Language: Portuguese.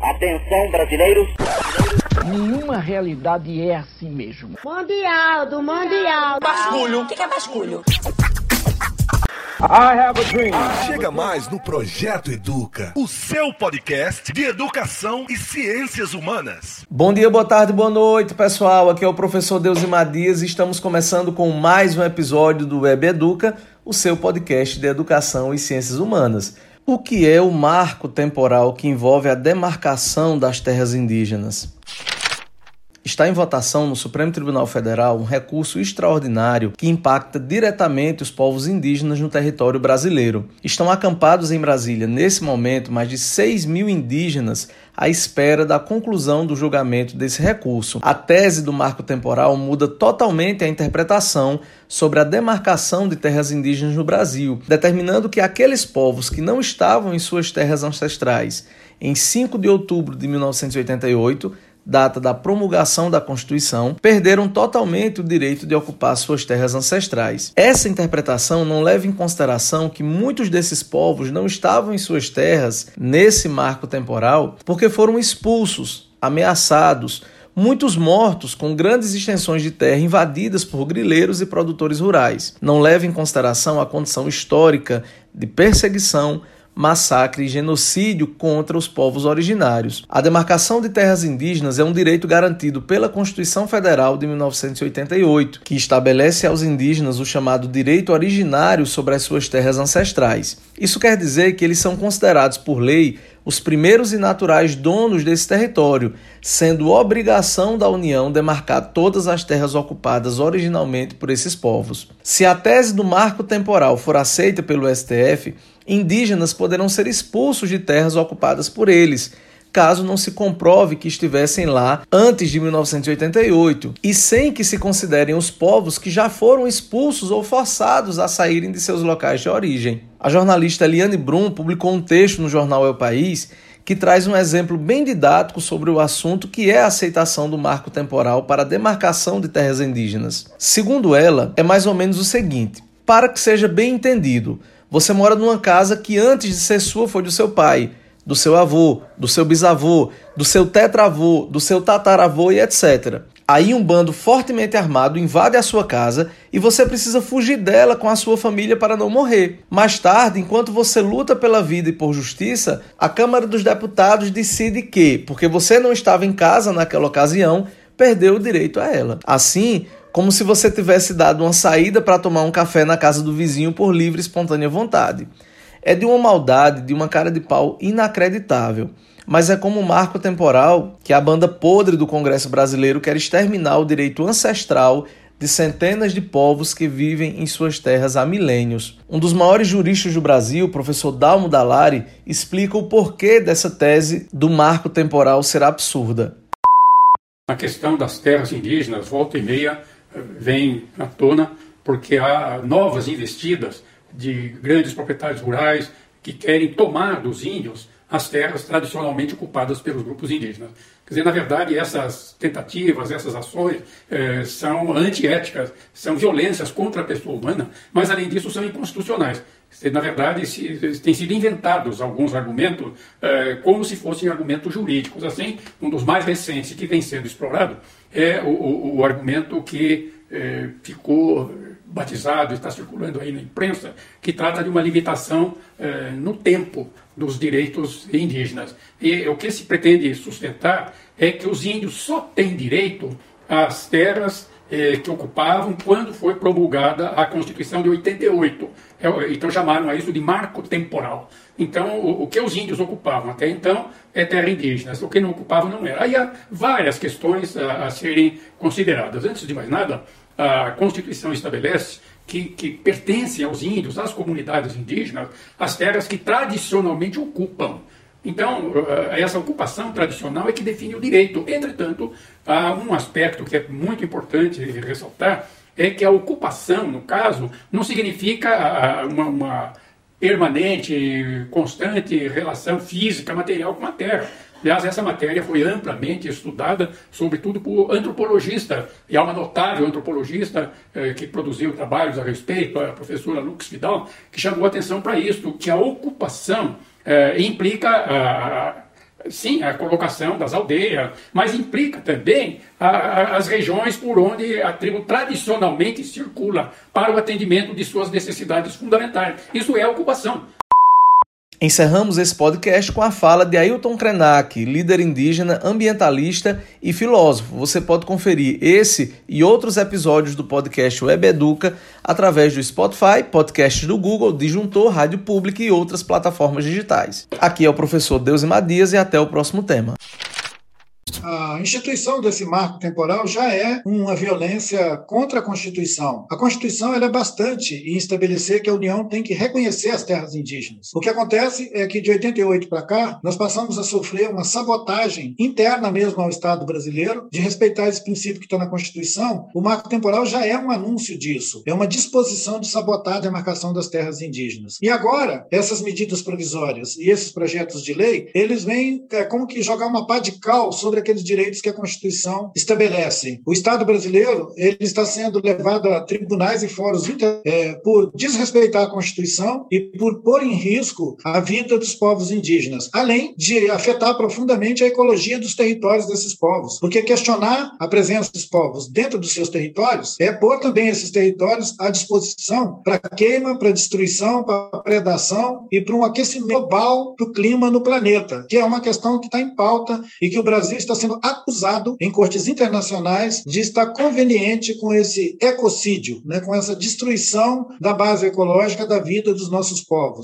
Atenção, brasileiros. Nenhuma realidade é assim mesmo. Mundial, do Mundial. Basculho. O que é basculho? I have a dream. Chega mais no Projeto Educa, o seu podcast de educação e ciências humanas. Bom dia, boa tarde, boa noite, pessoal. Aqui é o professor Deusimar Dias e estamos começando com mais um episódio do Web Educa, o seu podcast de educação e ciências humanas. O que é o marco temporal que envolve a demarcação das terras indígenas? Está em votação no Supremo Tribunal Federal um recurso extraordinário que impacta diretamente os povos indígenas no território brasileiro. Estão acampados em Brasília, nesse momento, mais de 6 mil indígenas à espera da conclusão do julgamento desse recurso. A tese do marco temporal muda totalmente a interpretação sobre a demarcação de terras indígenas no Brasil, determinando que aqueles povos que não estavam em suas terras ancestrais em 5 de outubro de 1988 data da promulgação da Constituição, perderam totalmente o direito de ocupar suas terras ancestrais. Essa interpretação não leva em consideração que muitos desses povos não estavam em suas terras nesse marco temporal porque foram expulsos, ameaçados, muitos mortos com grandes extensões de terra invadidas por grileiros e produtores rurais. Não leva em consideração a condição histórica de perseguição, massacre e genocídio contra os povos originários. A demarcação de terras indígenas é um direito garantido pela Constituição Federal de 1988, que estabelece aos indígenas o chamado direito originário sobre as suas terras ancestrais. Isso quer dizer que eles são considerados por lei os primeiros e naturais donos desse território, sendo obrigação da União demarcar todas as terras ocupadas originalmente por esses povos. Se a tese do marco temporal for aceita pelo STF, indígenas poderão ser expulsos de terras ocupadas por eles, caso não se comprove que estivessem lá antes de 1988 e sem que se considerem os povos que já foram expulsos ou forçados a saírem de seus locais de origem. A jornalista Eliane Brum publicou um texto no jornal El País que traz um exemplo bem didático sobre o assunto que é a aceitação do marco temporal para a demarcação de terras indígenas. Segundo ela, é mais ou menos o seguinte: para que seja bem entendido, você mora numa casa que antes de ser sua foi do seu pai, do seu avô, do seu bisavô, do seu tetravô, do seu tataravô e etc. Aí um bando fortemente armado invade a sua casa e você precisa fugir dela com a sua família para não morrer. Mais tarde, enquanto você luta pela vida e por justiça, a Câmara dos Deputados decide que, porque você não estava em casa naquela ocasião, perdeu o direito a ela. Assim, como se você tivesse dado uma saída para tomar um café na casa do vizinho por livre e espontânea vontade. É de uma maldade, de uma cara de pau inacreditável. Mas é como um marco temporal que a banda podre do Congresso brasileiro quer exterminar o direito ancestral de centenas de povos que vivem em suas terras há milênios. Um dos maiores juristas do Brasil, o professor Dalmo Dallari, explica o porquê dessa tese do marco temporal ser absurda. A questão das terras indígenas, volta e meia, vem à tona porque há novas investidas de grandes proprietários rurais que querem tomar dos índios as terras tradicionalmente ocupadas pelos grupos indígenas. Quer dizer, na verdade, essas tentativas, essas ações eh, são antiéticas, são violências contra a pessoa humana, mas, além disso, são inconstitucionais. Na verdade, têm sido inventados alguns argumentos eh, como se fossem argumentos jurídicos. Assim, um dos mais recentes que vem sendo explorado é o argumento que eh, ficou batizado, está circulando aí na imprensa, que trata de uma limitação eh, no tempo dos direitos indígenas. E o que se pretende sustentar é que os índios só têm direito às terras eh, que ocupavam quando foi promulgada a Constituição de 88. É, então chamaram a isso de marco temporal. Então, o, que os índios ocupavam até então é terra indígena, o que não ocupavam não era. Aí há várias questões a, a serem consideradas. Antes de mais nada, a Constituição estabelece que, que pertencem aos índios, às comunidades indígenas, as terras que tradicionalmente ocupam. Então, eh, essa ocupação tradicional é que define o direito. Entretanto, há um aspecto que é muito importante ressaltar, é que a ocupação, no caso, não significa uma, uma permanente, constante relação física, material com a terra. Aliás, essa matéria foi amplamente estudada, sobretudo por antropologistas, e há uma notável antropologista eh, que produziu trabalhos a respeito, a professora Lux Vidal, que chamou atenção para isso, que a ocupação eh, implica sim, a colocação das aldeias, mas implica também a, a, as regiões por onde a tribo tradicionalmente circula para o atendimento de suas necessidades fundamentais. Isso é ocupação. Encerramos esse podcast com a fala de Ailton Krenak, líder indígena, ambientalista e filósofo. Você pode conferir esse e outros episódios do podcast Web Educa através do Spotify, podcasts do Google, Disjuntor, Rádio Pública e outras plataformas digitais. Aqui é o professor Deus Madias e até o próximo tema. A instituição desse marco temporal já é uma violência contra a Constituição. A Constituição é bastante em estabelecer que a União tem que reconhecer as terras indígenas. O que acontece é que de 88 para cá, nós passamos a sofrer uma sabotagem interna mesmo ao Estado brasileiro de respeitar esse princípio que está na Constituição. O marco temporal já é um anúncio disso. É uma disposição de sabotar a demarcação das terras indígenas. E agora, essas medidas provisórias e esses projetos de lei, eles vêm é, como que jogar uma pá de cal sobre direitos que a Constituição estabelece. O Estado brasileiro ele está sendo levado a tribunais e fóruns é, por desrespeitar a Constituição e por pôr em risco a vida dos povos indígenas, além de afetar profundamente a ecologia dos territórios desses povos, porque questionar a presença dos povos dentro dos seus territórios é pôr também esses territórios à disposição para queima, para destruição, para predação e para um aquecimento global do clima no planeta, que é uma questão que está em pauta e que o Brasil está sendo acusado em cortes internacionais de estar conveniente com esse ecocídio, né, com essa destruição da base ecológica da vida dos nossos povos.